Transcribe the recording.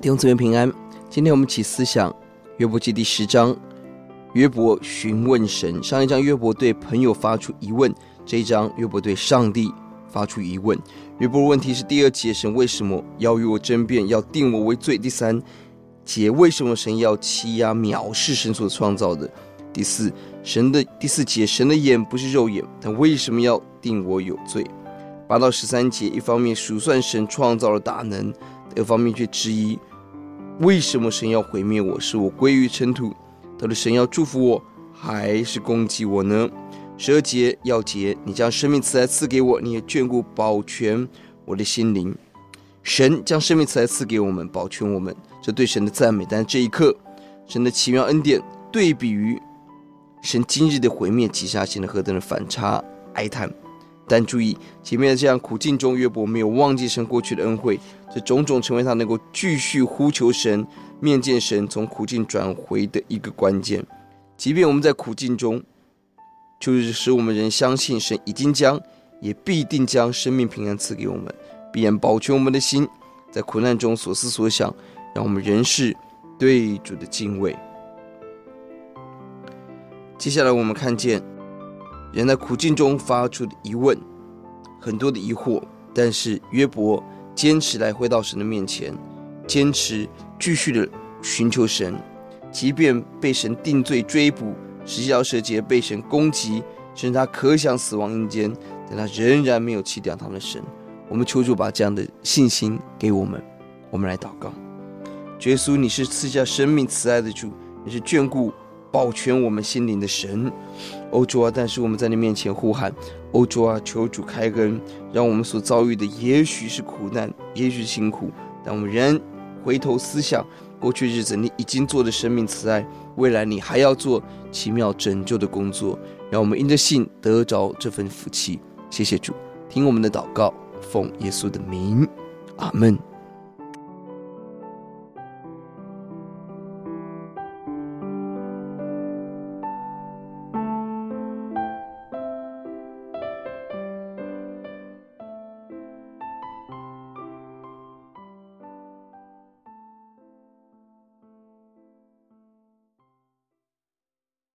弟兄姊妹平安，今天我们起思想约伯记第十章。约伯询问神，上一章约伯对朋友发出疑问，这一章约伯对上帝发出疑问。约伯的问题是第二节：神为什么要与我争辩，要定我为罪？第三节：为什么神要欺压藐视神所创造的？第四神的第四节：神的眼不是肉眼，但为什么要定我有罪？八到十三节，一方面数算神创造的大能，另一方面却质疑为什么神要毁灭我，使我归于尘土？到底神要祝福我，还是攻击我呢？十二节钥节，你将生命慈爱赐给我，你也眷顾保全我的心灵。神将生命慈爱赐给我们，保全我们，这对神的赞美。但这一刻，神的奇妙恩典对比于神今日的毁灭击杀，显得何等的反差哀叹。但注意，前面的这样苦境中，约伯没有忘记神过去的恩惠，这种种成为他能够继续呼求神、面见神、从苦境转回的一个关键。即便我们在苦境中，就是使我们仍相信神已经将，也必定将生命平安赐给我们，必然保全我们的心，在苦难中所思所想，让我们仍是对主的敬畏。接下来我们看见。人在苦境中发出的疑问，很多的疑惑，但是约伯坚持来回到神的面前，坚持继续的寻求神，即便被神定罪追捕，十条蛇结被神攻击，甚至他可想死亡阴间，但他仍然没有弃掉他的神。我们求主把这样的信心给我们。我们来祷告：耶稣，你是赐下生命慈爱的主，你是眷顾。保全我们心灵的神，欧主啊！但是我们在你面前呼喊，欧主啊！求主开恩，让我们所遭遇的也许是苦难，也许是辛苦，但我们仍回头思想过去日子你已经做的生命慈爱，未来你还要做奇妙拯救的工作，让我们因着信得着这份福气。谢谢主，听我们的祷告，奉耶稣的名，阿门。